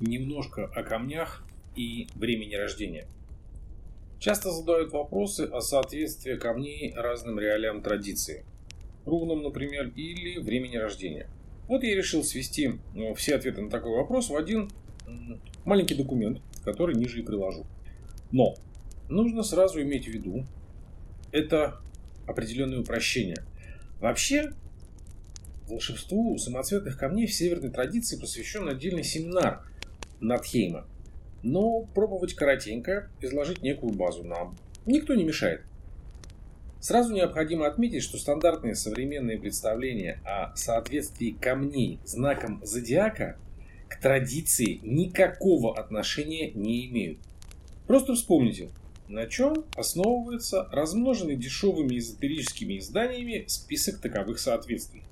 немножко о камнях и времени рождения. Часто задают вопросы о соответствии камней разным реалиям традиции, рунам, например, или времени рождения. Вот я решил свести ну, все ответы на такой вопрос в один маленький документ, который ниже и приложу. Но нужно сразу иметь в виду, это определенное упрощение. Вообще, волшебству самоцветных камней в северной традиции посвящен отдельный семинар Надхейма. Но пробовать коротенько изложить некую базу нам никто не мешает. Сразу необходимо отметить, что стандартные современные представления о соответствии камней знаком зодиака к традиции никакого отношения не имеют. Просто вспомните, на чем основывается размноженный дешевыми эзотерическими изданиями список таковых соответствий.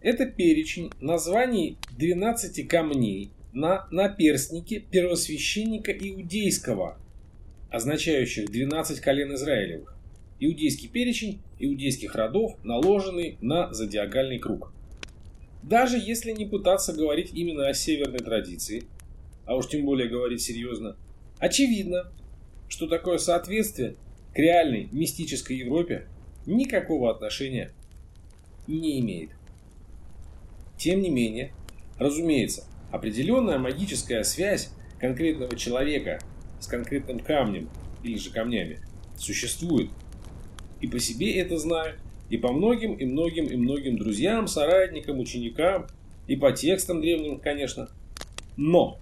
Это перечень названий 12 камней на наперстнике первосвященника иудейского, означающих 12 колен Израилевых. Иудейский перечень иудейских родов, наложенный на зодиакальный круг. Даже если не пытаться говорить именно о северной традиции, а уж тем более говорить серьезно, очевидно, что такое соответствие к реальной мистической Европе никакого отношения не имеет. Тем не менее, разумеется, определенная магическая связь конкретного человека с конкретным камнем или же камнями существует. И по себе это знаю, и по многим, и многим, и многим друзьям, соратникам, ученикам, и по текстам древним, конечно. Но,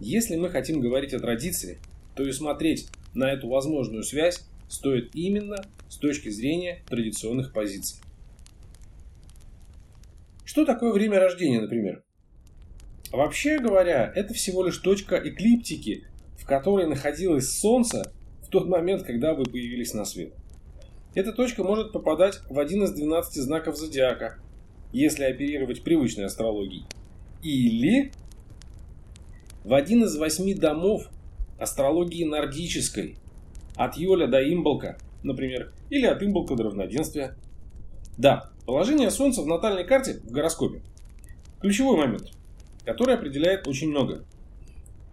если мы хотим говорить о традиции, то и смотреть на эту возможную связь стоит именно с точки зрения традиционных позиций. Что такое время рождения, например? Вообще говоря, это всего лишь точка эклиптики, в которой находилось Солнце в тот момент, когда вы появились на свет. Эта точка может попадать в один из 12 знаков зодиака, если оперировать привычной астрологией. Или в один из восьми домов астрологии нордической, от Йоля до Имболка, например, или от Имболка до равноденствия. Да, Положение Солнца в натальной карте в гороскопе – ключевой момент, который определяет очень много,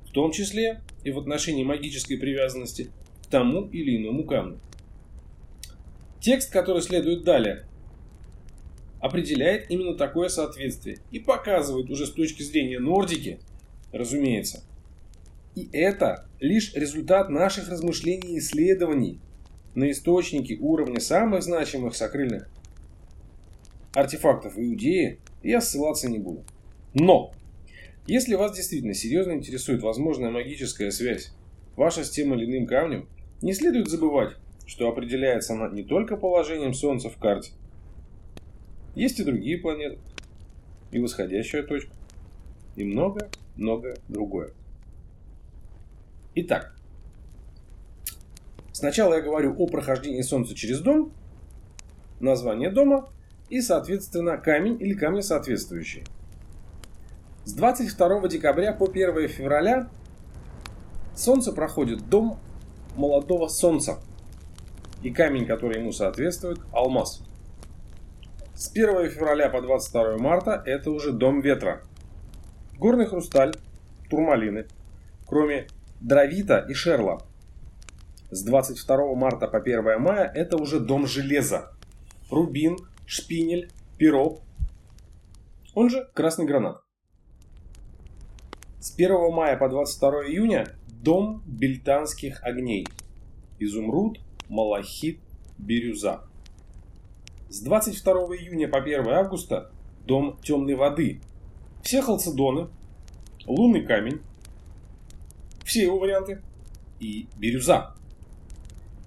в том числе и в отношении магической привязанности к тому или иному камню. Текст, который следует далее, определяет именно такое соответствие и показывает уже с точки зрения нордики, разумеется. И это лишь результат наших размышлений и исследований на источники уровня самых значимых сокрыльных артефактов Иудеи я ссылаться не буду. Но, если вас действительно серьезно интересует возможная магическая связь ваша с тем или иным камнем, не следует забывать, что определяется она не только положением Солнца в карте. Есть и другие планеты, и восходящая точка, и много-много другое. Итак, сначала я говорю о прохождении Солнца через дом, название дома и, соответственно, камень или камни соответствующие. С 22 декабря по 1 февраля Солнце проходит дом молодого Солнца. И камень, который ему соответствует, алмаз. С 1 февраля по 22 марта это уже дом ветра. Горный хрусталь, турмалины, кроме дровита и шерла. С 22 марта по 1 мая это уже дом железа. Рубин, шпинель, перо, он же красный гранат. С 1 мая по 22 июня дом бельтанских огней. Изумруд, малахит, бирюза. С 22 июня по 1 августа дом темной воды. Все халцедоны, лунный камень, все его варианты и бирюза.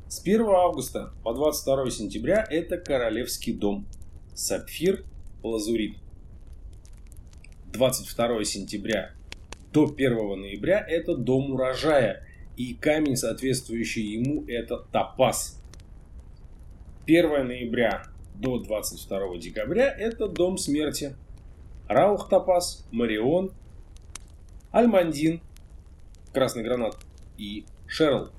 С 1 августа по 22 сентября это Королевский дом. Сапфир, лазурит. 22 сентября до 1 ноября это дом урожая. И камень, соответствующий ему, это топаз. 1 ноября до 22 декабря это дом смерти. Раух топаз, Марион, Альмандин, красный гранат и Шерл.